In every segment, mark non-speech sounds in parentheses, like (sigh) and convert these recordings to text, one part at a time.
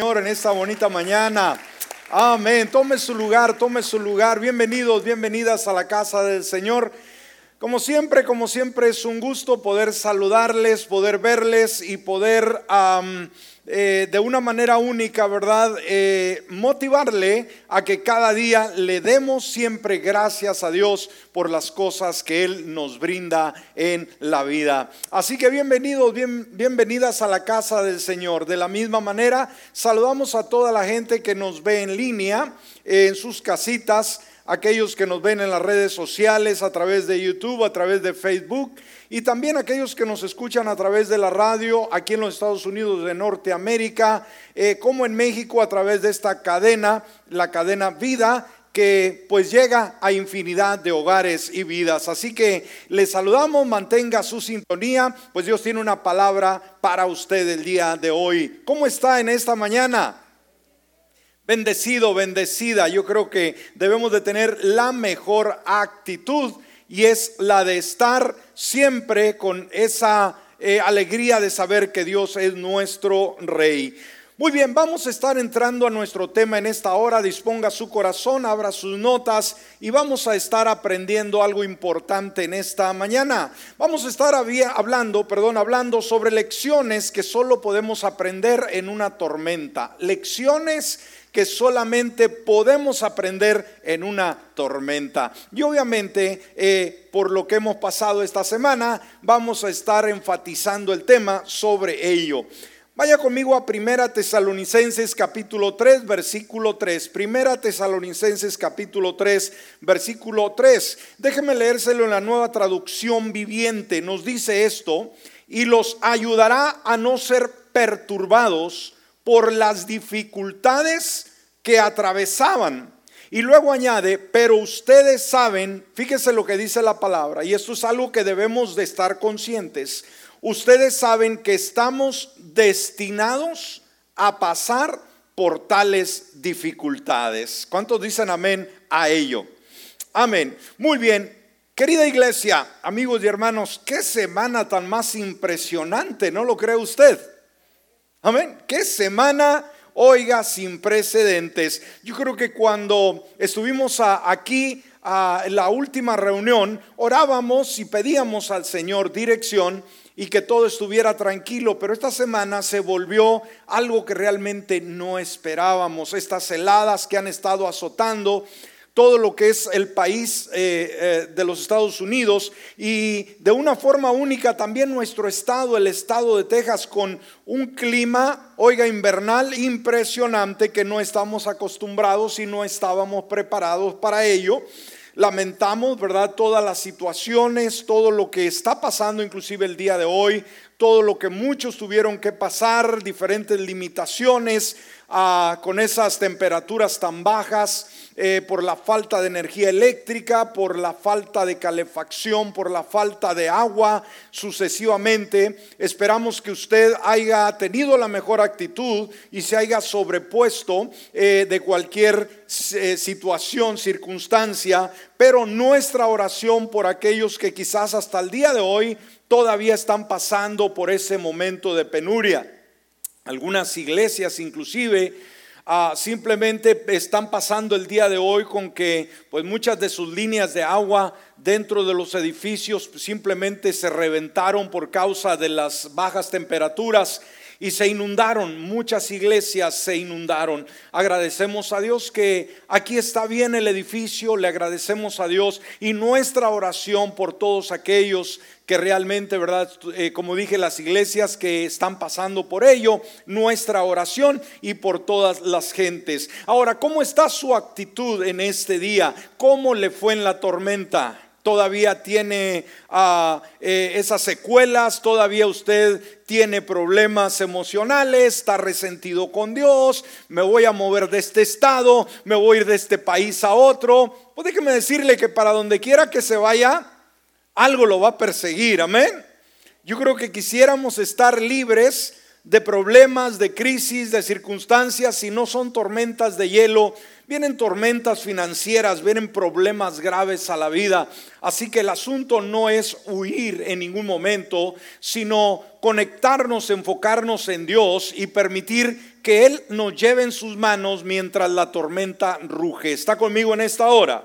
En esta bonita mañana. Amén. Tome su lugar, tome su lugar. Bienvenidos, bienvenidas a la casa del Señor. Como siempre, como siempre es un gusto poder saludarles, poder verles y poder eh, de una manera única, ¿verdad? Eh, motivarle a que cada día le demos siempre gracias a Dios por las cosas que Él nos brinda en la vida. Así que bienvenidos, bien, bienvenidas a la casa del Señor. De la misma manera, saludamos a toda la gente que nos ve en línea, en sus casitas aquellos que nos ven en las redes sociales, a través de YouTube, a través de Facebook, y también aquellos que nos escuchan a través de la radio aquí en los Estados Unidos de Norteamérica, eh, como en México a través de esta cadena, la cadena Vida que pues llega a infinidad de hogares y vidas. Así que les saludamos, mantenga su sintonía, pues Dios tiene una palabra para usted el día de hoy. ¿Cómo está en esta mañana? Bendecido, bendecida. Yo creo que debemos de tener la mejor actitud y es la de estar siempre con esa eh, alegría de saber que Dios es nuestro rey. Muy bien, vamos a estar entrando a nuestro tema en esta hora. Disponga su corazón, abra sus notas y vamos a estar aprendiendo algo importante en esta mañana. Vamos a estar hablando, perdón, hablando sobre lecciones que solo podemos aprender en una tormenta. Lecciones que solamente podemos aprender en una tormenta. Y obviamente, eh, por lo que hemos pasado esta semana, vamos a estar enfatizando el tema sobre ello. Vaya conmigo a Primera Tesalonicenses capítulo 3, versículo 3. Primera Tesalonicenses capítulo 3, versículo 3. Déjeme leérselo en la nueva traducción viviente. Nos dice esto, y los ayudará a no ser perturbados por las dificultades que atravesaban. Y luego añade, pero ustedes saben, fíjese lo que dice la palabra, y esto es algo que debemos de estar conscientes. Ustedes saben que estamos destinados a pasar por tales dificultades. ¿Cuántos dicen amén a ello? Amén. Muy bien. Querida iglesia, amigos y hermanos, qué semana tan más impresionante, ¿no lo cree usted? Amén. Qué semana, oiga, sin precedentes. Yo creo que cuando estuvimos aquí a la última reunión, orábamos y pedíamos al Señor dirección y que todo estuviera tranquilo, pero esta semana se volvió algo que realmente no esperábamos. Estas heladas que han estado azotando todo lo que es el país eh, eh, de los Estados Unidos y de una forma única también nuestro estado, el estado de Texas, con un clima, oiga, invernal impresionante que no estamos acostumbrados y no estábamos preparados para ello. Lamentamos, ¿verdad? Todas las situaciones, todo lo que está pasando, inclusive el día de hoy, todo lo que muchos tuvieron que pasar, diferentes limitaciones ah, con esas temperaturas tan bajas, eh, por la falta de energía eléctrica, por la falta de calefacción, por la falta de agua, sucesivamente. Esperamos que usted haya tenido la mejor actitud y se haya sobrepuesto eh, de cualquier eh, situación, circunstancia, pero nuestra oración por aquellos que quizás hasta el día de hoy todavía están pasando por ese momento de penuria. Algunas iglesias inclusive ah, simplemente están pasando el día de hoy con que pues muchas de sus líneas de agua dentro de los edificios simplemente se reventaron por causa de las bajas temperaturas y se inundaron, muchas iglesias se inundaron. Agradecemos a Dios que aquí está bien el edificio, le agradecemos a Dios y nuestra oración por todos aquellos que realmente, ¿verdad? Eh, como dije, las iglesias que están pasando por ello, nuestra oración y por todas las gentes. Ahora, ¿cómo está su actitud en este día? ¿Cómo le fue en la tormenta? Todavía tiene ah, eh, esas secuelas, todavía usted tiene problemas emocionales, está resentido con Dios, me voy a mover de este estado, me voy a ir de este país a otro. Pues déjeme decirle que para donde quiera que se vaya, algo lo va a perseguir, amén. Yo creo que quisiéramos estar libres de problemas, de crisis, de circunstancias, si no son tormentas de hielo, vienen tormentas financieras, vienen problemas graves a la vida. Así que el asunto no es huir en ningún momento, sino conectarnos, enfocarnos en Dios y permitir que Él nos lleve en sus manos mientras la tormenta ruge. ¿Está conmigo en esta hora?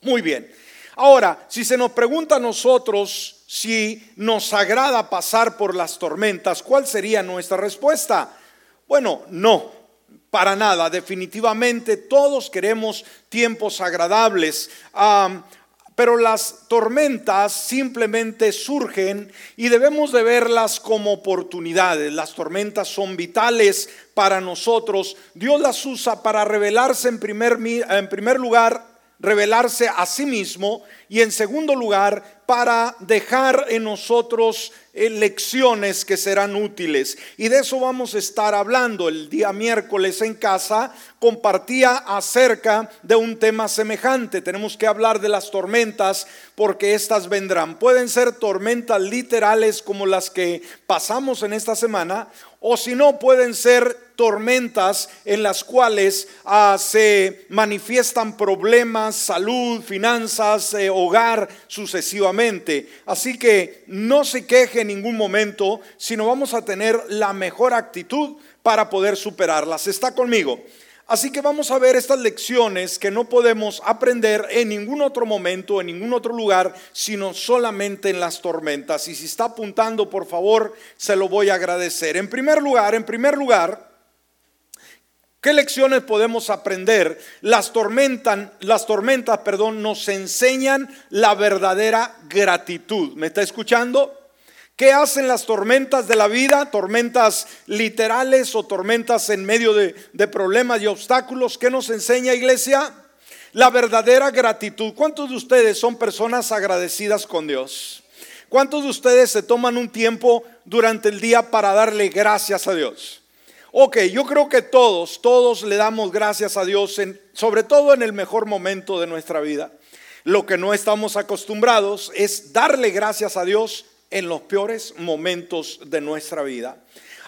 Muy bien. Ahora, si se nos pregunta a nosotros si nos agrada pasar por las tormentas, ¿cuál sería nuestra respuesta? Bueno, no, para nada. Definitivamente todos queremos tiempos agradables. pero las tormentas simplemente surgen y debemos de verlas como oportunidades. Las tormentas son vitales para nosotros. Dios las usa para revelarse en primer, en primer lugar, revelarse a sí mismo y en segundo lugar, para dejar en nosotros eh, lecciones que serán útiles. Y de eso vamos a estar hablando. El día miércoles en casa compartía acerca de un tema semejante. Tenemos que hablar de las tormentas porque estas vendrán. Pueden ser tormentas literales como las que pasamos en esta semana o si no pueden ser tormentas en las cuales ah, se manifiestan problemas, salud, finanzas, eh, hogar, sucesivamente. Así que no se queje en ningún momento, sino vamos a tener la mejor actitud para poder superarlas. ¿Está conmigo? Así que vamos a ver estas lecciones que no podemos aprender en ningún otro momento, en ningún otro lugar, sino solamente en las tormentas. Y si está apuntando, por favor, se lo voy a agradecer. En primer lugar, en primer lugar, ¿Qué lecciones podemos aprender? Las tormentas, las tormentas, perdón, nos enseñan la verdadera gratitud. ¿Me está escuchando? ¿Qué hacen las tormentas de la vida? Tormentas literales o tormentas en medio de, de problemas y obstáculos. ¿Qué nos enseña iglesia? La verdadera gratitud. ¿Cuántos de ustedes son personas agradecidas con Dios? ¿Cuántos de ustedes se toman un tiempo durante el día para darle gracias a Dios? Ok, yo creo que todos, todos le damos gracias a Dios, en, sobre todo en el mejor momento de nuestra vida. Lo que no estamos acostumbrados es darle gracias a Dios en los peores momentos de nuestra vida.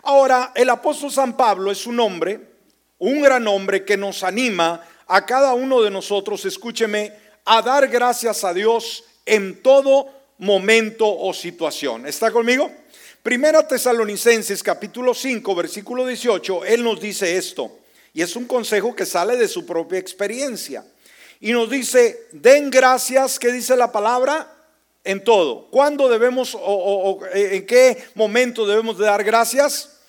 Ahora, el apóstol San Pablo es un hombre, un gran hombre que nos anima a cada uno de nosotros, escúcheme, a dar gracias a Dios en todo momento o situación. ¿Está conmigo? Primera Tesalonicenses capítulo 5 versículo 18, él nos dice esto, y es un consejo que sale de su propia experiencia. Y nos dice, den gracias, ¿qué dice la palabra? En todo. ¿Cuándo debemos o, en qué momento debemos de dar gracias?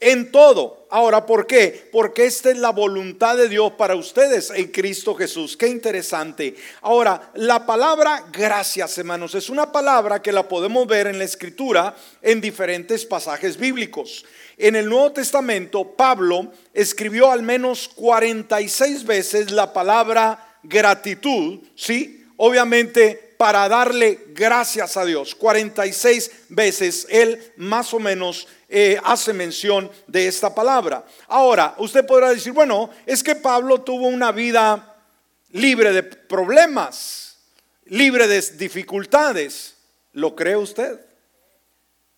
En todo. Ahora, ¿por qué? Porque esta es la voluntad de Dios para ustedes en Cristo Jesús. Qué interesante. Ahora, la palabra gracias, hermanos, es una palabra que la podemos ver en la escritura en diferentes pasajes bíblicos. En el Nuevo Testamento, Pablo escribió al menos 46 veces la palabra gratitud, ¿sí? Obviamente para darle gracias a Dios. 46 veces él más o menos eh, hace mención de esta palabra. Ahora, usted podrá decir, bueno, es que Pablo tuvo una vida libre de problemas, libre de dificultades. ¿Lo cree usted?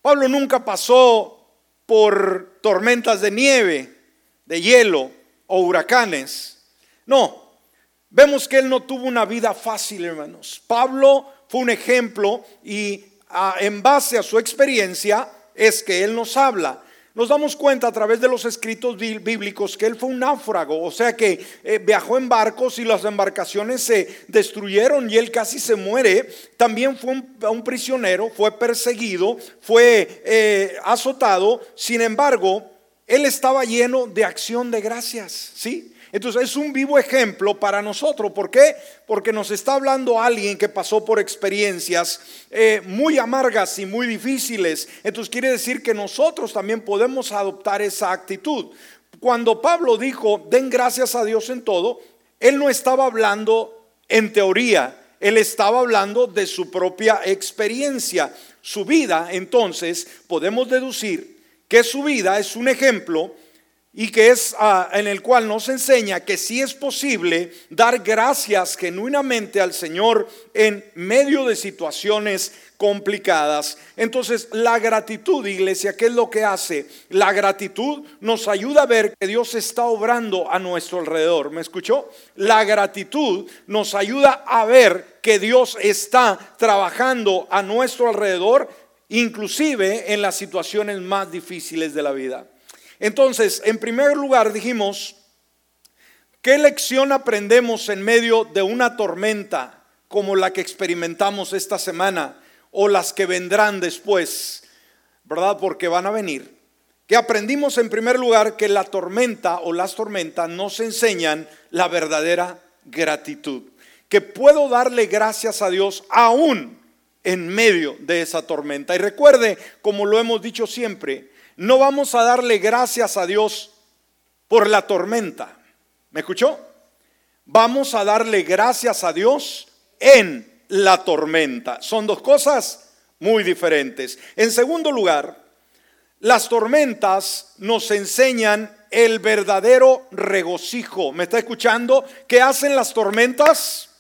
Pablo nunca pasó por tormentas de nieve, de hielo o huracanes. No, vemos que él no tuvo una vida fácil, hermanos. Pablo fue un ejemplo y ah, en base a su experiencia, es que Él nos habla. Nos damos cuenta a través de los escritos bíblicos que Él fue un náufrago, o sea que eh, viajó en barcos y las embarcaciones se destruyeron y Él casi se muere. También fue un, prisionero, fue perseguido, fue eh, azotado. Sin embargo, Él estaba lleno de acción de gracias, ¿sí? Entonces es un vivo ejemplo para nosotros. ¿Por qué? Porque nos está hablando alguien que pasó por experiencias eh, muy amargas y muy difíciles. Entonces quiere decir que nosotros también podemos adoptar esa actitud. Cuando Pablo dijo, den gracias a Dios en todo, él no estaba hablando en teoría, él estaba hablando de su propia experiencia. Su vida, entonces, podemos deducir que su vida es un ejemplo y que es ah, en el cual nos enseña que sí es posible dar gracias genuinamente al Señor en medio de situaciones complicadas. Entonces, la gratitud, iglesia, ¿qué es lo que hace? La gratitud nos ayuda a ver que Dios está obrando a nuestro alrededor. ¿Me escuchó? La gratitud nos ayuda a ver que Dios está trabajando a nuestro alrededor, inclusive en las situaciones más difíciles de la vida. Entonces, en primer lugar dijimos, ¿qué lección aprendemos en medio de una tormenta como la que experimentamos esta semana o las que vendrán después? ¿Verdad? Porque van a venir. Que aprendimos en primer lugar que la tormenta o las tormentas nos enseñan la verdadera gratitud. Que puedo darle gracias a Dios aún en medio de esa tormenta. Y recuerde, como lo hemos dicho siempre, no vamos a darle gracias a Dios por la tormenta. ¿Me escuchó? Vamos a darle gracias a Dios en la tormenta. Son dos cosas muy diferentes. En segundo lugar, las tormentas nos enseñan el verdadero regocijo. ¿Me está escuchando? ¿Qué hacen las tormentas?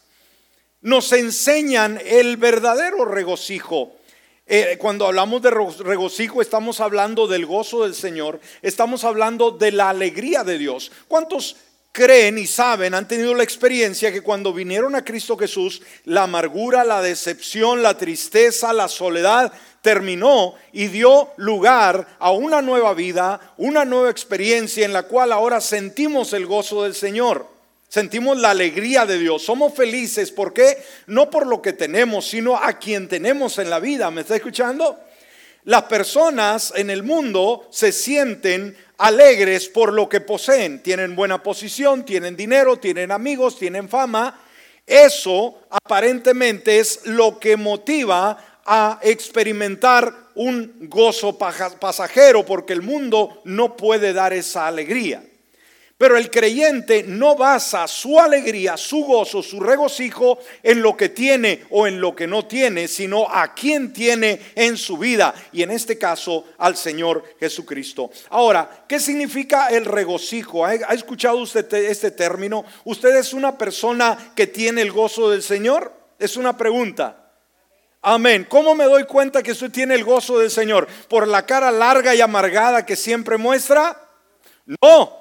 Nos enseñan el verdadero regocijo. Eh, cuando hablamos de regocijo estamos hablando del gozo del Señor, estamos hablando de la alegría de Dios. ¿Cuántos creen y saben, han tenido la experiencia que cuando vinieron a Cristo Jesús, la amargura, la decepción, la tristeza, la soledad terminó y dio lugar a una nueva vida, una nueva experiencia en la cual ahora sentimos el gozo del Señor? Sentimos la alegría de Dios. Somos felices. ¿Por qué? No por lo que tenemos, sino a quien tenemos en la vida. ¿Me está escuchando? Las personas en el mundo se sienten alegres por lo que poseen. Tienen buena posición, tienen dinero, tienen amigos, tienen fama. Eso aparentemente es lo que motiva a experimentar un gozo pasajero porque el mundo no puede dar esa alegría. Pero el creyente no basa su alegría, su gozo, su regocijo en lo que tiene o en lo que no tiene, sino a quien tiene en su vida y en este caso al Señor Jesucristo. Ahora, ¿qué significa el regocijo? ¿Ha escuchado usted este término? ¿Usted es una persona que tiene el gozo del Señor? Es una pregunta. Amén. ¿Cómo me doy cuenta que usted tiene el gozo del Señor? ¿Por la cara larga y amargada que siempre muestra? No.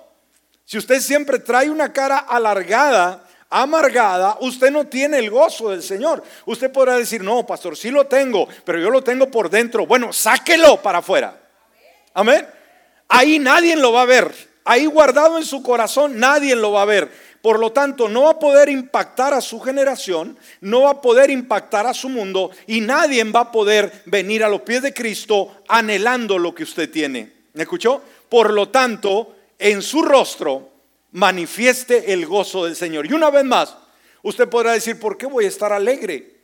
Si usted siempre trae una cara alargada, amargada, usted no tiene el gozo del Señor. Usted podrá decir, no, pastor, sí lo tengo, pero yo lo tengo por dentro. Bueno, sáquelo para afuera. Amén. Ahí nadie lo va a ver. Ahí guardado en su corazón, nadie lo va a ver. Por lo tanto, no va a poder impactar a su generación, no va a poder impactar a su mundo y nadie va a poder venir a los pies de Cristo anhelando lo que usted tiene. ¿Me escuchó? Por lo tanto, en su rostro manifieste el gozo del Señor. Y una vez más, usted podrá decir, ¿por qué voy a estar alegre?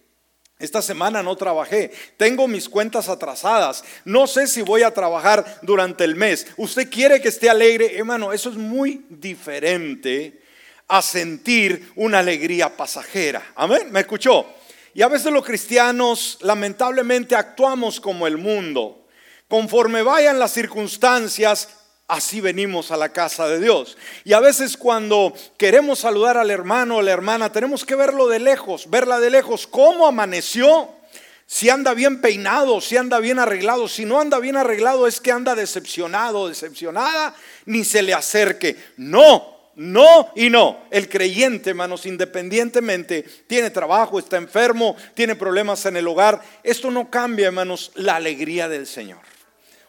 Esta semana no trabajé, tengo mis cuentas atrasadas, no sé si voy a trabajar durante el mes. ¿Usted quiere que esté alegre? Hermano, eso es muy diferente a sentir una alegría pasajera. Amén, ¿me escuchó? Y a veces los cristianos lamentablemente actuamos como el mundo. Conforme vayan las circunstancias, Así venimos a la casa de Dios. Y a veces cuando queremos saludar al hermano o la hermana, tenemos que verlo de lejos, verla de lejos, cómo amaneció, si anda bien peinado, si anda bien arreglado, si no anda bien arreglado es que anda decepcionado, decepcionada, ni se le acerque. No, no y no. El creyente, hermanos, independientemente, tiene trabajo, está enfermo, tiene problemas en el hogar. Esto no cambia, hermanos, la alegría del Señor.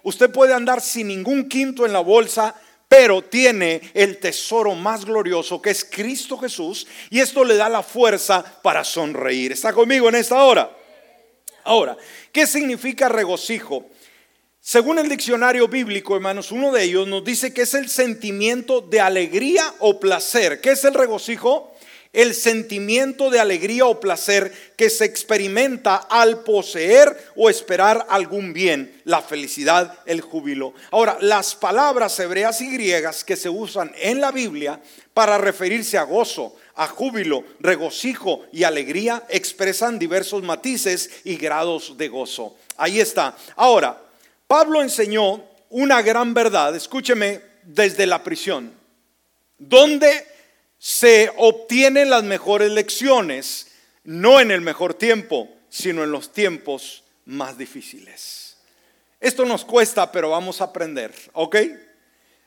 Usted puede andar sin ningún quinto en la bolsa, pero tiene el tesoro más glorioso que es Cristo Jesús y esto le da la fuerza para sonreír. ¿Está conmigo en esta hora? Ahora, ¿qué significa regocijo? Según el diccionario bíblico, hermanos, uno de ellos nos dice que es el sentimiento de alegría o placer. ¿Qué es el regocijo? El sentimiento de alegría o placer que se experimenta al poseer o esperar algún bien, la felicidad, el júbilo. Ahora, las palabras hebreas y griegas que se usan en la Biblia para referirse a gozo, a júbilo, regocijo y alegría expresan diversos matices y grados de gozo. Ahí está. Ahora, Pablo enseñó una gran verdad, escúcheme, desde la prisión, donde se obtienen las mejores lecciones, no en el mejor tiempo, sino en los tiempos más difíciles. Esto nos cuesta, pero vamos a aprender, ¿ok?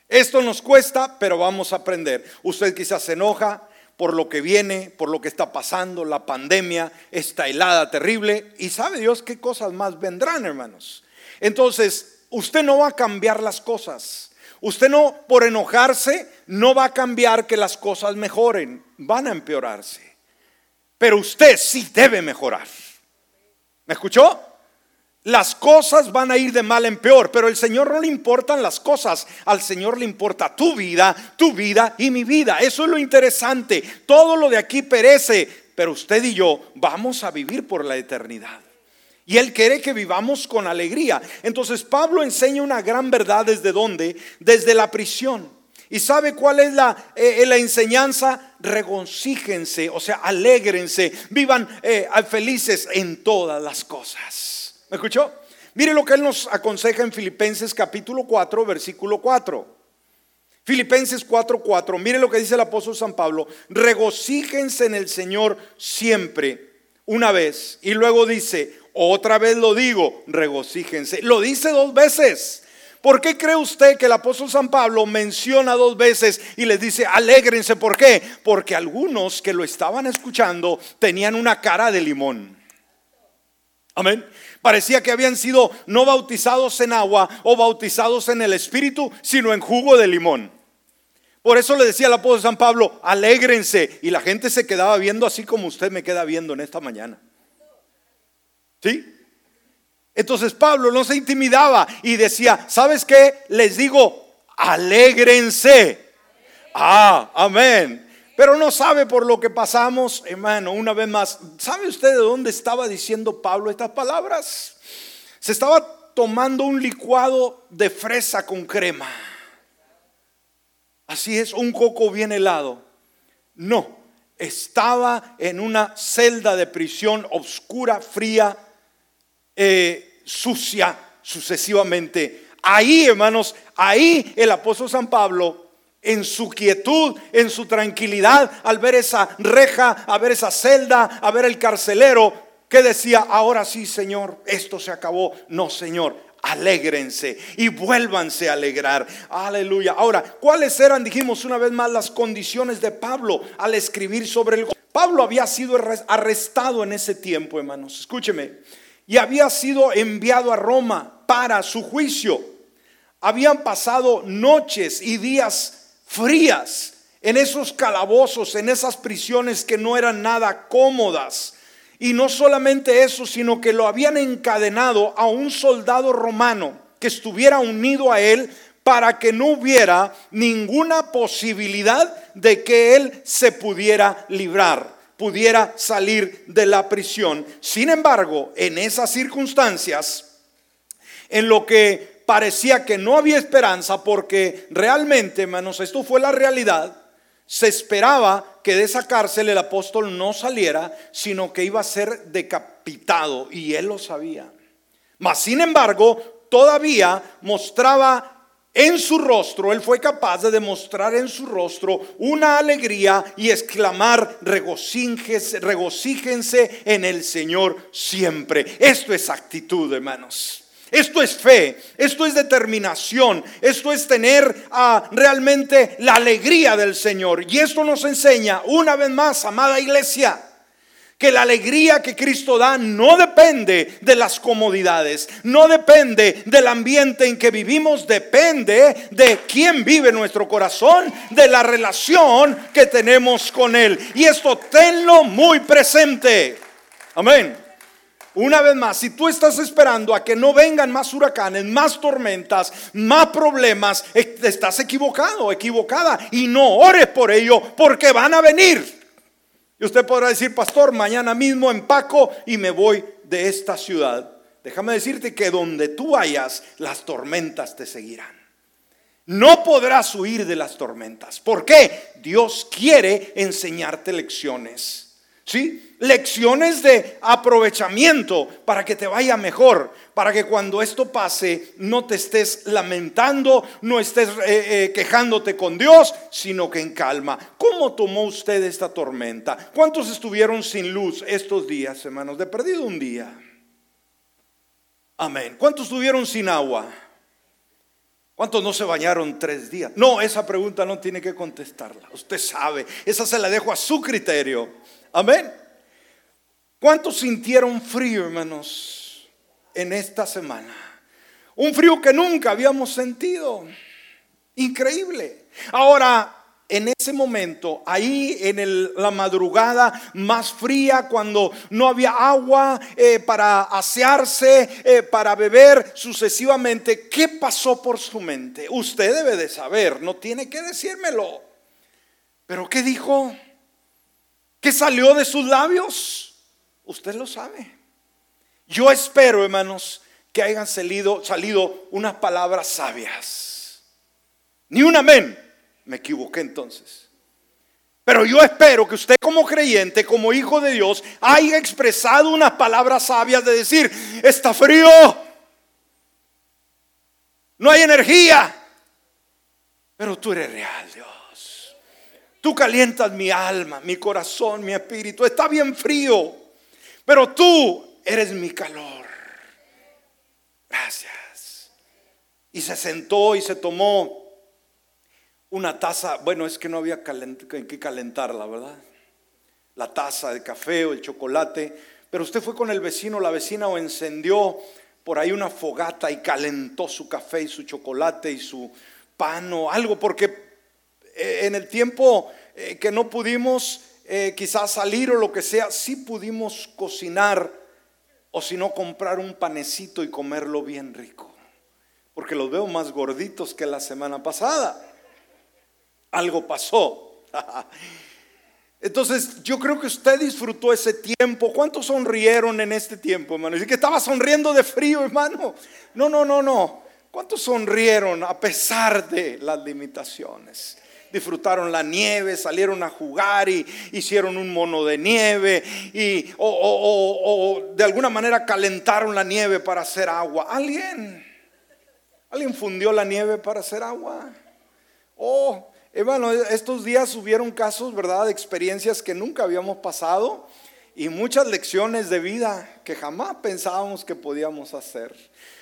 Esto nos cuesta, pero vamos a aprender. Usted quizás se enoja por lo que viene, por lo que está pasando, la pandemia, esta helada terrible, y sabe Dios qué cosas más vendrán, hermanos. Entonces, usted no va a cambiar las cosas. Usted no, por enojarse, no va a cambiar que las cosas mejoren, van a empeorarse. Pero usted sí debe mejorar. ¿Me escuchó? Las cosas van a ir de mal en peor, pero al Señor no le importan las cosas, al Señor le importa tu vida, tu vida y mi vida. Eso es lo interesante. Todo lo de aquí perece, pero usted y yo vamos a vivir por la eternidad. Y Él quiere que vivamos con alegría. Entonces Pablo enseña una gran verdad desde dónde? Desde la prisión. ¿Y sabe cuál es la, eh, la enseñanza? Regocíjense, o sea, alégrense, vivan eh, felices en todas las cosas. ¿Me escuchó? Mire lo que él nos aconseja en Filipenses capítulo 4, versículo 4. Filipenses 4, 4. Mire lo que dice el apóstol San Pablo. Regocíjense en el Señor siempre, una vez. Y luego dice, otra vez lo digo, regocíjense. Lo dice dos veces. ¿Por qué cree usted que el apóstol San Pablo menciona dos veces y les dice, alégrense? ¿Por qué? Porque algunos que lo estaban escuchando tenían una cara de limón. Amén. Parecía que habían sido no bautizados en agua o bautizados en el Espíritu, sino en jugo de limón. Por eso le decía el apóstol San Pablo, alégrense. Y la gente se quedaba viendo así como usted me queda viendo en esta mañana. ¿Sí? Entonces Pablo no se intimidaba y decía, ¿sabes qué? Les digo, alégrense. Ah, amén pero no sabe por lo que pasamos, hermano, una vez más. ¿Sabe usted de dónde estaba diciendo Pablo estas palabras? Se estaba tomando un licuado de fresa con crema. Así es, un coco bien helado. No, estaba en una celda de prisión oscura, fría, eh, sucia, sucesivamente. Ahí, hermanos, ahí el apóstol San Pablo en su quietud, en su tranquilidad, al ver esa reja, a ver esa celda, a ver el carcelero, que decía, ahora sí, Señor, esto se acabó. No, Señor, alégrense y vuélvanse a alegrar. Aleluya. Ahora, ¿cuáles eran, dijimos una vez más, las condiciones de Pablo al escribir sobre el... Pablo había sido arrestado en ese tiempo, hermanos. Escúcheme. Y había sido enviado a Roma para su juicio. Habían pasado noches y días frías, en esos calabozos, en esas prisiones que no eran nada cómodas. Y no solamente eso, sino que lo habían encadenado a un soldado romano que estuviera unido a él para que no hubiera ninguna posibilidad de que él se pudiera librar, pudiera salir de la prisión. Sin embargo, en esas circunstancias, en lo que parecía que no había esperanza porque realmente, hermanos, esto fue la realidad. Se esperaba que de esa cárcel el apóstol no saliera, sino que iba a ser decapitado y él lo sabía. Mas, sin embargo, todavía mostraba en su rostro, él fue capaz de demostrar en su rostro una alegría y exclamar, regocíjense, en el Señor siempre. Esto es actitud, hermanos. Esto es fe, esto es determinación, esto es tener ah, realmente la alegría del Señor. Y esto nos enseña una vez más, amada iglesia, que la alegría que Cristo da no depende de las comodidades, no depende del ambiente en que vivimos, depende de quién vive nuestro corazón, de la relación que tenemos con Él. Y esto tenlo muy presente. Amén. Una vez más, si tú estás esperando a que no vengan más huracanes, más tormentas, más problemas, eh, estás equivocado, equivocada. Y no ores por ello porque van a venir. Y usted podrá decir, pastor, mañana mismo empaco y me voy de esta ciudad. Déjame decirte que donde tú vayas, las tormentas te seguirán. No podrás huir de las tormentas. ¿Por qué? Dios quiere enseñarte lecciones. ¿Sí? Lecciones de aprovechamiento para que te vaya mejor, para que cuando esto pase no te estés lamentando, no estés eh, eh, quejándote con Dios, sino que en calma. ¿Cómo tomó usted esta tormenta? ¿Cuántos estuvieron sin luz estos días, hermanos? De perdido un día. Amén. ¿Cuántos estuvieron sin agua? ¿Cuántos no se bañaron tres días? No, esa pregunta no tiene que contestarla. Usted sabe, esa se la dejo a su criterio. Amén. ¿Cuántos sintieron frío, hermanos, en esta semana? Un frío que nunca habíamos sentido. Increíble. Ahora, en ese momento, ahí en la madrugada más fría, cuando no había agua eh, para asearse, eh, para beber sucesivamente, ¿qué pasó por su mente? Usted debe de saber, no tiene que decírmelo. Pero ¿qué dijo? ¿Qué salió de sus labios? Usted lo sabe. Yo espero, hermanos, que hayan salido, salido unas palabras sabias. Ni un amén me equivoqué entonces. Pero yo espero que usted como creyente, como hijo de Dios, haya expresado unas palabras sabias de decir, está frío, no hay energía, pero tú eres real, Dios. Tú calientas mi alma, mi corazón, mi espíritu. Está bien frío, pero tú eres mi calor. Gracias. Y se sentó y se tomó una taza, bueno, es que no había que calentarla, ¿verdad? La taza de café o el chocolate, pero usted fue con el vecino, la vecina o encendió por ahí una fogata y calentó su café y su chocolate y su pan o algo, porque eh, en el tiempo eh, que no pudimos eh, quizás salir o lo que sea, sí pudimos cocinar o si no comprar un panecito y comerlo bien rico, porque los veo más gorditos que la semana pasada algo pasó. (laughs) Entonces yo creo que usted disfrutó ese tiempo. ¿Cuántos sonrieron en este tiempo, hermano? Y que estaba sonriendo de frío, hermano. No, no, no, no. ¿Cuántos sonrieron a pesar de las limitaciones? Disfrutaron la nieve, salieron a jugar y hicieron un mono de nieve y o, o de alguna manera calentaron la nieve para hacer agua. ¿Alguien? ¿Alguien fundió la nieve para hacer agua? Oh, Hermano, estos días hubieron casos, ¿verdad? De experiencias que nunca habíamos pasado y muchas lecciones de vida que jamás pensábamos que podíamos hacer.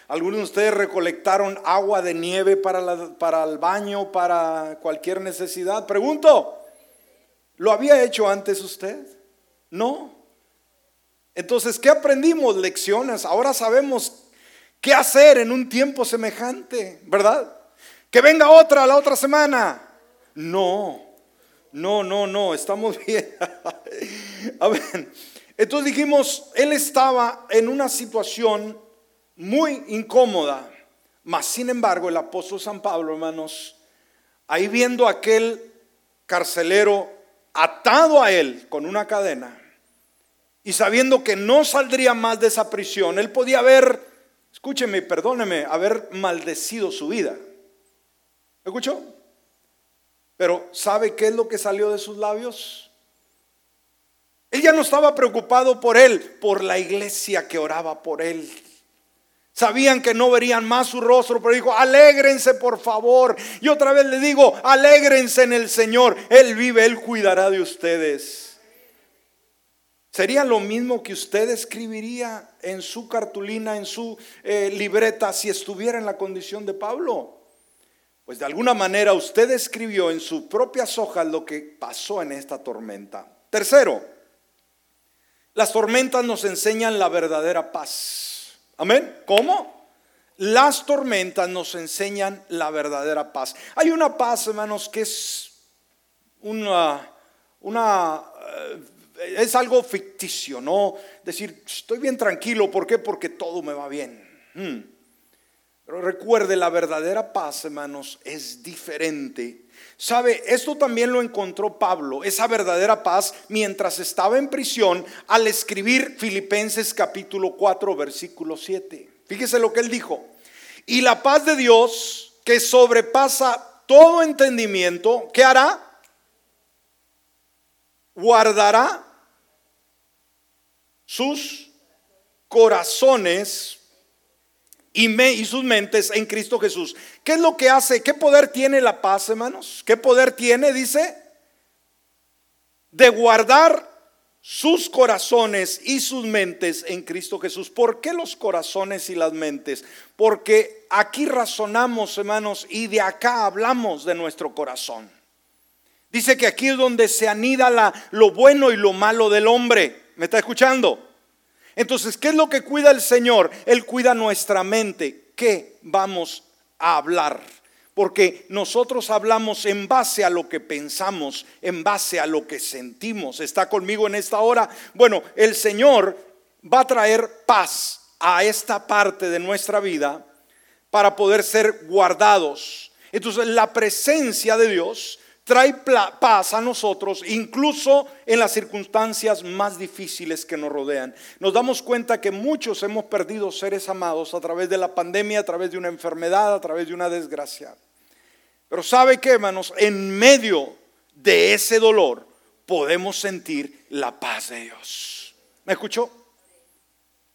Algunos de ustedes recolectaron agua de nieve para, para el baño, para cualquier necesidad. Pregunto, ¿lo había hecho antes usted? No. Entonces, ¿qué aprendimos? Lecciones. Ahora sabemos qué hacer en un tiempo semejante, ¿verdad? Que venga otra la otra semana. No, no, no, no, estamos (laughs) bien. A ver, entonces dijimos, él estaba en una situación muy incómoda, mas sin embargo el apóstol San Pablo, hermanos, ahí viendo aquel carcelero atado a él con una cadena y sabiendo que no saldría más de esa prisión, él podía haber, escúcheme, perdóneme, haber maldecido su vida. ¿Escuchó? Pero ¿sabe qué es lo que salió de sus labios? Él ya no estaba preocupado por él, por la iglesia que oraba por él. Sabían que no verían más su rostro, pero dijo, alégrense por favor. Y otra vez le digo, alégrense en el Señor. Él vive, Él cuidará de ustedes. Sería lo mismo que usted escribiría en su cartulina, en su eh, libreta, si estuviera en la condición de Pablo. Pues de alguna manera usted escribió en sus propias hojas lo que pasó en esta tormenta. Tercero, las tormentas nos enseñan la verdadera paz. Amén. ¿Cómo? Las tormentas nos enseñan la verdadera paz. Hay una paz, hermanos, que es una, una eh, es algo ficticio, ¿no? Decir, estoy bien tranquilo, ¿por qué? Porque todo me va bien. Hmm. Pero recuerde, la verdadera paz, hermanos, es diferente. Sabe, esto también lo encontró Pablo, esa verdadera paz, mientras estaba en prisión al escribir Filipenses capítulo 4, versículo 7. Fíjese lo que él dijo. Y la paz de Dios, que sobrepasa todo entendimiento, ¿qué hará? Guardará sus corazones y, me, y sus mentes en Cristo Jesús. ¿Qué es lo que hace? ¿Qué poder tiene la paz, hermanos? ¿Qué poder tiene? Dice, de guardar sus corazones y sus mentes en Cristo Jesús. ¿Por qué los corazones y las mentes? Porque aquí razonamos, hermanos, y de acá hablamos de nuestro corazón. Dice que aquí es donde se anida la, lo bueno y lo malo del hombre. ¿Me está escuchando? Entonces, ¿qué es lo que cuida el Señor? Él cuida nuestra mente. ¿Qué vamos a hablar? porque nosotros hablamos en base a lo que pensamos, en base a lo que sentimos. ¿Está conmigo en esta hora? Bueno, el Señor va a traer paz a esta parte de nuestra vida para poder ser guardados. Entonces, la presencia de Dios trae paz a nosotros, incluso en las circunstancias más difíciles que nos rodean. Nos damos cuenta que muchos hemos perdido seres amados a través de la pandemia, a través de una enfermedad, a través de una desgracia. Pero ¿sabe qué, hermanos? En medio de ese dolor podemos sentir la paz de Dios. ¿Me escuchó?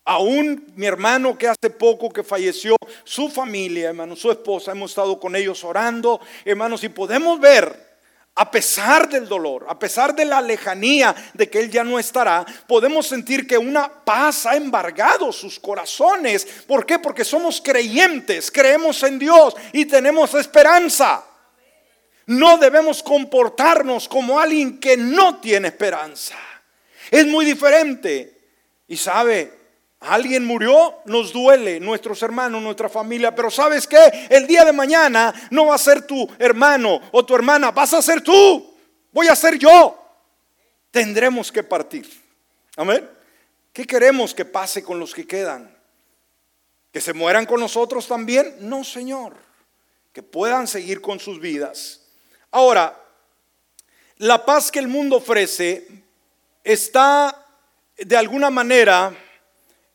Aún mi hermano que hace poco que falleció, su familia, hermano, su esposa, hemos estado con ellos orando, hermanos, y podemos ver a pesar del dolor, a pesar de la lejanía de que Él ya no estará, podemos sentir que una paz ha embargado sus corazones. ¿Por qué? Porque somos creyentes, creemos en Dios y tenemos esperanza. No debemos comportarnos como alguien que no tiene esperanza. Es muy diferente. Y sabe, Alguien murió, nos duele, nuestros hermanos, nuestra familia, pero ¿sabes qué? El día de mañana no va a ser tu hermano o tu hermana, vas a ser tú, voy a ser yo. Tendremos que partir. Amén. ¿Qué queremos que pase con los que quedan? ¿Que se mueran con nosotros también? No, Señor. Que puedan seguir con sus vidas. Ahora, la paz que el mundo ofrece está de alguna manera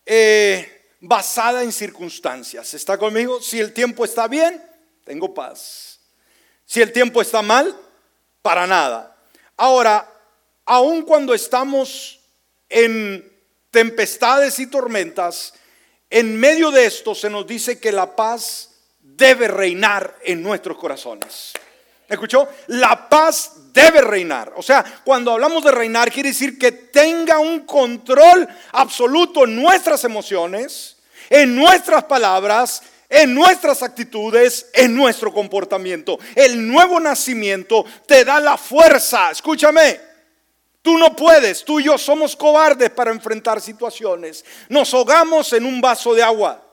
eh, basada en circunstancias. ¿Está conmigo? Si el tiempo está bien, tengo paz. Si el tiempo está mal, para nada. Ahora, aun cuando estamos en tempestades y tormentas, en medio de esto se nos dice que la paz debe reinar en nuestros corazones. ¿Escuchó? La paz debe reinar. O sea, cuando hablamos de reinar, quiere decir que tenga un control absoluto en nuestras emociones, en nuestras palabras, en nuestras actitudes, en nuestro comportamiento. El nuevo nacimiento te da la fuerza. Escúchame. Tú no puedes, tú y yo somos cobardes para enfrentar situaciones. Nos ahogamos en un vaso de agua.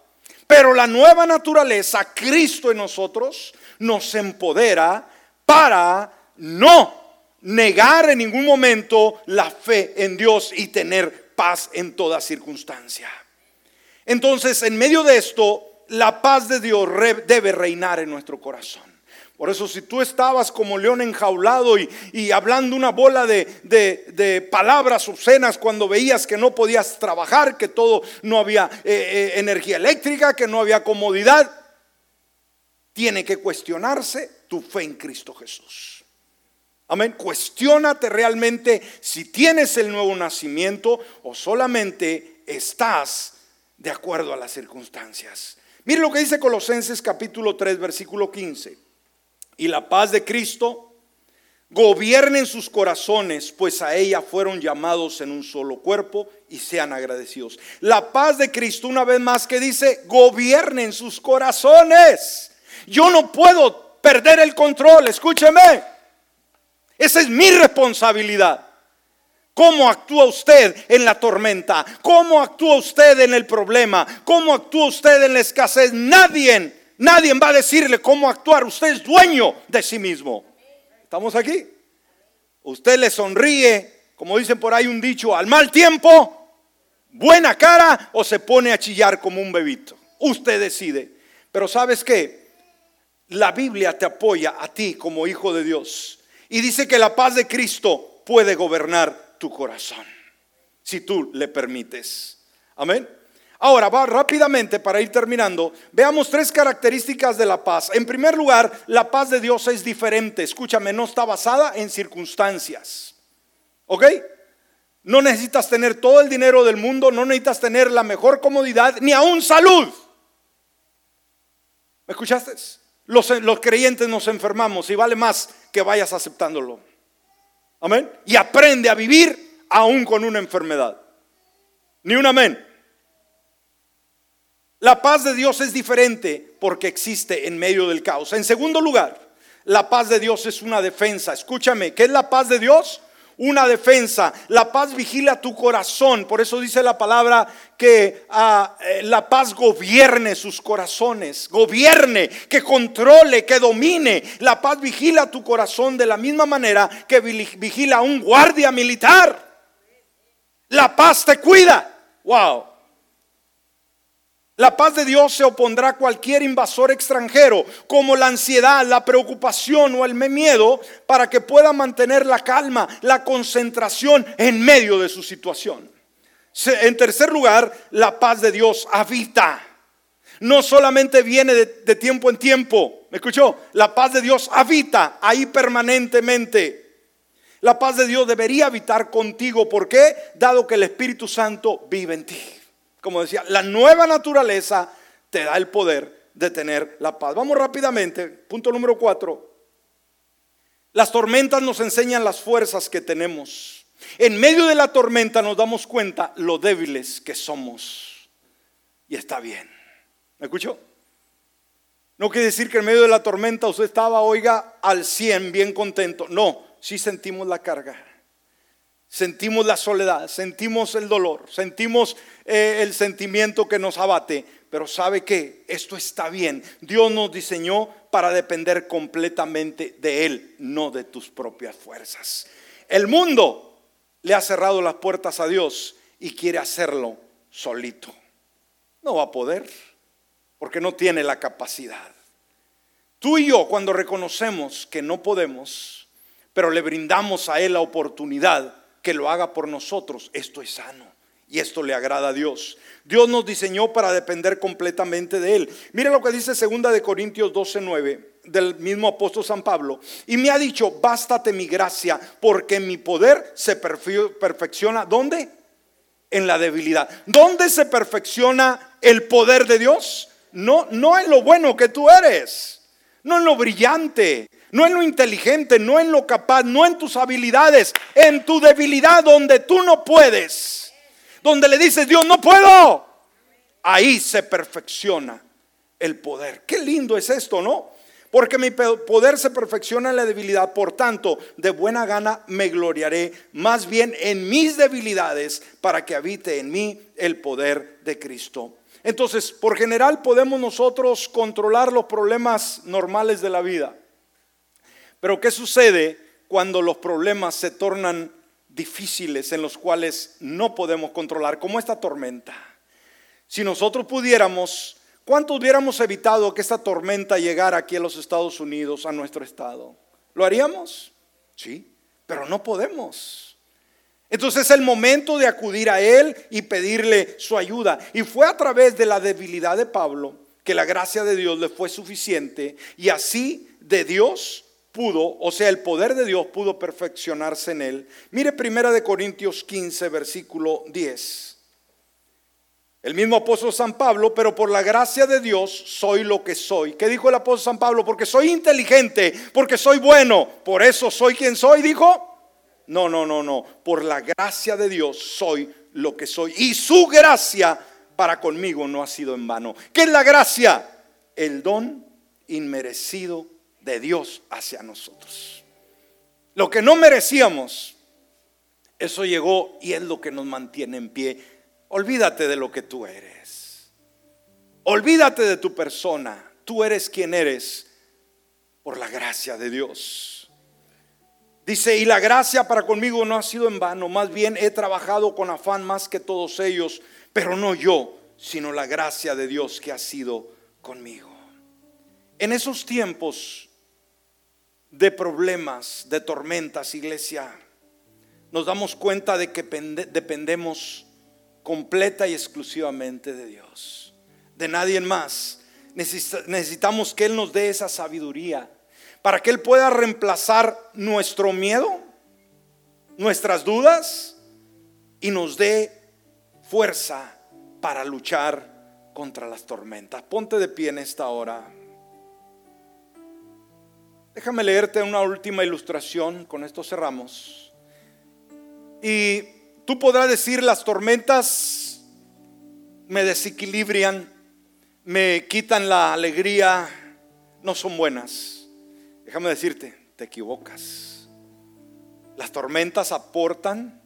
Pero la nueva naturaleza, Cristo en nosotros, nos empodera para no negar en ningún momento la fe en Dios y tener paz en toda circunstancia. Entonces, en medio de esto, la paz de Dios debe reinar en nuestro corazón. Por eso si tú estabas como león enjaulado y, hablando una bola de, palabras obscenas cuando veías que no podías trabajar, que todo no había eh, eh, energía eléctrica, que no había comodidad, tiene que cuestionarse tu fe en Cristo Jesús. Amén. Cuestiónate realmente si tienes el nuevo nacimiento o solamente estás de acuerdo a las circunstancias. Mire lo que dice Colosenses capítulo 3, versículo 15. Y la paz de Cristo gobierne en sus corazones, pues a ella fueron llamados en un solo cuerpo y sean agradecidos. La paz de Cristo, una vez más que dice, gobierne en sus corazones. Yo no puedo perder el control, escúcheme. Esa es mi responsabilidad. ¿Cómo actúa usted en la tormenta? ¿Cómo actúa usted en el problema? ¿Cómo actúa usted en la escasez? Nadie, nadie va a decirle cómo actuar. Usted es dueño de sí mismo. ¿Estamos aquí? Usted le sonríe, como dicen por ahí un dicho, al mal tiempo, buena cara o se pone a chillar como un bebito. Usted decide. Pero ¿sabes qué? la Biblia te apoya a ti como hijo de Dios. Y dice que la paz de Cristo puede gobernar tu corazón, si tú le permites. Amén. Ahora, va rápidamente para ir terminando. Veamos tres características de la paz. En primer lugar, la paz de Dios es diferente. Escúchame, no está basada en circunstancias. ¿Ok? No necesitas tener todo el dinero del mundo, no necesitas tener la mejor comodidad, ni aún salud. ¿Me escuchaste? Los, creyentes nos enfermamos y vale más que vayas aceptándolo. Amén. Y aprende a vivir aún con una enfermedad. Ni un amén. La paz de Dios es diferente porque existe en medio del caos. En segundo lugar, la paz de Dios es una defensa. Escúchame, ¿qué es la paz de Dios? Una defensa. La paz vigila tu corazón. Por eso dice la palabra que ah, eh, la paz gobierne sus corazones. Gobierne, que controle, que domine. La paz vigila tu corazón de la misma manera que vigila un guardia militar. La paz te cuida. Wow. La paz de Dios se opondrá a cualquier invasor extranjero, como la ansiedad, la preocupación o el miedo, para que pueda mantener la calma, la concentración en medio de su situación. En tercer lugar, la paz de Dios habita. No solamente viene de, tiempo en tiempo, ¿me escuchó? La paz de Dios habita ahí permanentemente. La paz de Dios debería habitar contigo. ¿Por qué? Dado que el Espíritu Santo vive en ti como decía, la nueva naturaleza te da el poder de tener la paz. Vamos rápidamente, punto número cuatro. Las tormentas nos enseñan las fuerzas que tenemos. En medio de la tormenta nos damos cuenta lo débiles que somos. Y está bien. ¿Me escuchó? No quiere decir que en medio de la tormenta usted estaba, oiga, al 100, bien contento. No, sí sentimos la carga sentimos la soledad, sentimos el dolor, sentimos eh, el sentimiento que nos abate, pero sabe que esto está bien. Dios nos diseñó para depender completamente de Él, no de tus propias fuerzas. El mundo le ha cerrado las puertas a Dios y quiere hacerlo solito. No va a poder, porque no tiene la capacidad. Tú y yo, cuando reconocemos que no podemos, pero le brindamos a Él la oportunidad, que lo haga por nosotros, esto es sano. Y esto le agrada a Dios. Dios nos diseñó para depender completamente de Él. Mira lo que dice segunda de Corintios 12:9 del mismo apóstol San Pablo. Y me ha dicho, bástate mi gracia, porque mi poder se perfecciona. ¿Dónde? En la debilidad. ¿Dónde se perfecciona el poder de Dios? No, no en lo bueno que tú eres, no en lo brillante, no en lo inteligente, no en lo capaz, no en tus habilidades, en tu debilidad donde tú no puedes, donde le dices, Dios, no puedo. Ahí se perfecciona el poder. Qué lindo es esto, ¿no? Porque mi poder se perfecciona en la debilidad, por tanto, de buena gana me gloriaré más bien en mis debilidades para que habite en mí el poder de Cristo. Entonces, por general podemos nosotros controlar los problemas normales de la vida. Pero ¿qué sucede cuando los problemas se tornan difíciles en los cuales no podemos controlar, como esta tormenta? Si nosotros pudiéramos, ¿cuánto hubiéramos evitado que esta tormenta llegara aquí a los Estados Unidos, a nuestro estado? ¿Lo haríamos? Sí, pero no podemos. Entonces es el momento de acudir a Él y pedirle su ayuda. Y fue a través de la debilidad de Pablo que la gracia de Dios le fue suficiente y así de Dios pudo, o sea, el poder de Dios pudo perfeccionarse en él. Mire primera de Corintios 15, versículo 10. El mismo apóstol San Pablo, pero por la gracia de Dios soy lo que soy. ¿Qué dijo el apóstol San Pablo? Porque soy inteligente, porque soy bueno, por eso soy quien soy, dijo. No, no, no, no. Por la gracia de Dios soy lo que soy. Y su gracia para conmigo no ha sido en vano. ¿Qué es la gracia? El don inmerecido de Dios hacia nosotros. Lo que no merecíamos, eso llegó y es lo que nos mantiene en pie. Olvídate de lo que tú eres. Olvídate de tu persona. Tú eres quien eres por la gracia de Dios. Dice, y la gracia para conmigo no ha sido en vano, más bien he trabajado con afán más que todos ellos, pero no yo, sino la gracia de Dios que ha sido conmigo. En esos tiempos de problemas, de tormentas, iglesia, nos damos cuenta de que dependemos completa y exclusivamente de Dios, de nadie más. Necesitamos que Él nos dé esa sabiduría para que Él pueda reemplazar nuestro miedo, nuestras dudas y nos dé fuerza para luchar contra las tormentas. Ponte de pie en esta hora. Déjame leerte una última ilustración, con esto cerramos. Y tú podrás decir, las tormentas me desequilibran, me quitan la alegría, no son buenas. Déjame decirte, te equivocas. Las tormentas aportan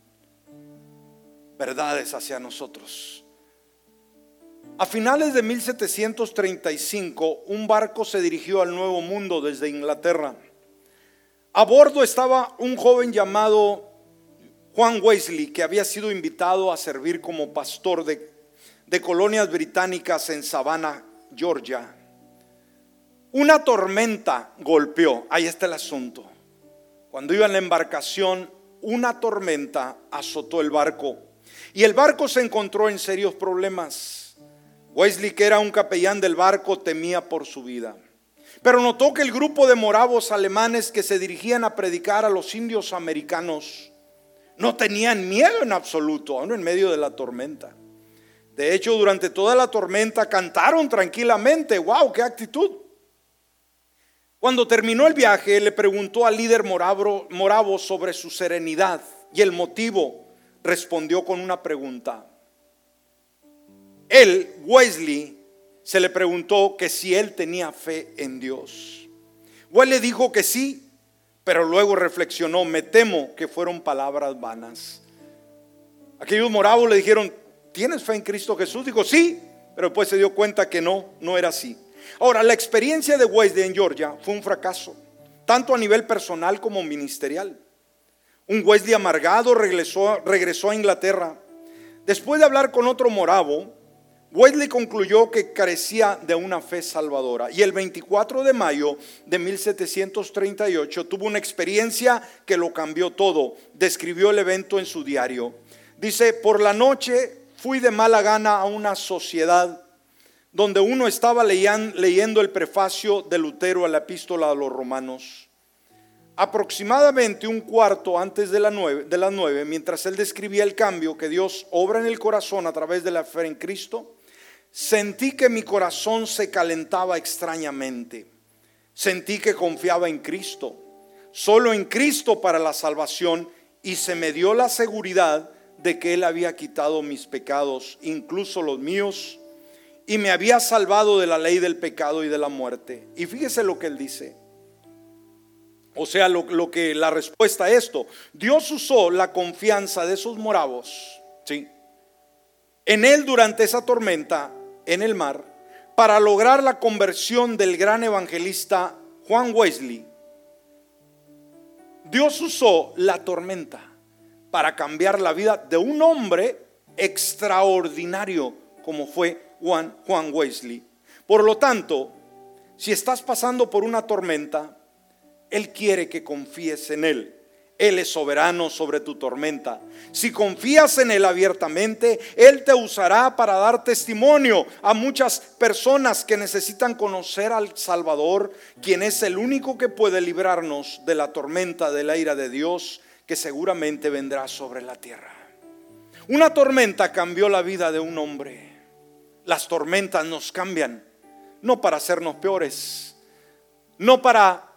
verdades hacia nosotros. A finales de 1735, un barco se dirigió al Nuevo Mundo desde Inglaterra. A bordo estaba un joven llamado Juan Wesley, que había sido invitado a servir como pastor de, de colonias británicas en Savannah, Georgia. Una tormenta golpeó, ahí está el asunto. Cuando iba en la embarcación, una tormenta azotó el barco y el barco se encontró en serios problemas. Wesley, que era un capellán del barco, temía por su vida. Pero notó que el grupo de moravos alemanes que se dirigían a predicar a los indios americanos no tenían miedo en absoluto, aún en medio de la tormenta. De hecho, durante toda la tormenta cantaron tranquilamente. ¡Wow! ¡Qué actitud! Cuando terminó el viaje, le preguntó al líder moravo sobre su serenidad y el motivo. Respondió con una pregunta. Él, Wesley, se le preguntó que si él tenía fe en Dios. Wesley dijo que sí, pero luego reflexionó, me temo que fueron palabras vanas. Aquellos moravos le dijeron, ¿tienes fe en Cristo Jesús? Dijo, sí, pero después se dio cuenta que no, no era así. Ahora, la experiencia de Wesley en Georgia fue un fracaso, tanto a nivel personal como ministerial. Un Wesley amargado regresó, regresó a Inglaterra. Después de hablar con otro moravo, Wesley concluyó que carecía de una fe salvadora y el 24 de mayo de 1738 tuvo una experiencia que lo cambió todo. Describió el evento en su diario. Dice, por la noche fui de mala gana a una sociedad donde uno estaba leyendo el prefacio de Lutero a la epístola a los romanos. Aproximadamente un cuarto antes de, las nueve, mientras él describía el cambio que Dios obra en el corazón a través de la fe en Cristo, sentí que mi corazón se calentaba extrañamente. Sentí que confiaba en Cristo, solo en Cristo para la salvación, y se me dio la seguridad de que Él había quitado mis pecados, incluso los míos, y me había salvado de la ley del pecado y de la muerte. Y fíjese lo que él dice. O sea, lo, que la respuesta a esto, Dios usó la confianza de esos moravos, ¿sí? En él durante esa tormenta en el mar para lograr la conversión del gran evangelista Juan Wesley. Dios usó la tormenta para cambiar la vida de un hombre extraordinario como fue Juan, Juan Wesley. Por lo tanto, si estás pasando por una tormenta, Él quiere que confíes en Él. Él es soberano sobre tu tormenta. Si confías en Él abiertamente, Él te usará para dar testimonio a muchas personas que necesitan conocer al Salvador, quien es el único que puede librarnos de la tormenta de la ira de Dios que seguramente vendrá sobre la tierra. Una tormenta cambió la vida de un hombre. Las tormentas nos cambian, no para hacernos peores, no para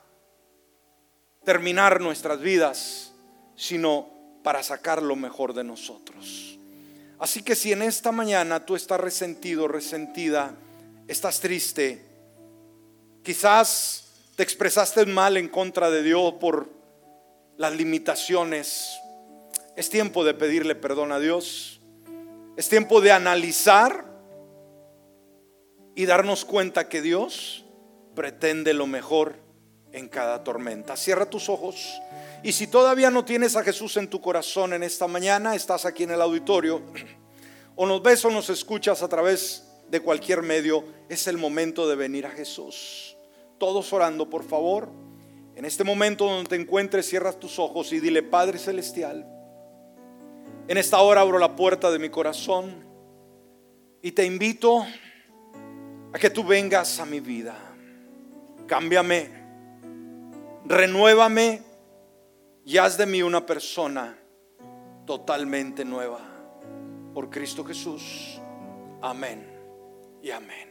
terminar nuestras vidas, sino para sacar lo mejor de nosotros. Así que si en esta mañana tú estás resentido, resentida, estás triste, quizás te expresaste mal en contra de Dios por las limitaciones, es tiempo de pedirle perdón a Dios. Es tiempo de analizar y darnos cuenta que Dios pretende lo mejor en cada tormenta. Cierra tus ojos. Y si todavía no tienes a Jesús en tu corazón en esta mañana, estás aquí en el auditorio, (clears throat) o nos ves o nos escuchas a través de cualquier medio, es el momento de venir a Jesús. Todos orando, por favor. En este momento donde te encuentres, cierras tus ojos y dile, Padre Celestial, en esta hora abro la puerta de mi corazón y te invito a que tú vengas a mi vida. Cámbiame, renuévame y haz de mí una persona totalmente nueva. Por Cristo Jesús. Amén y amén.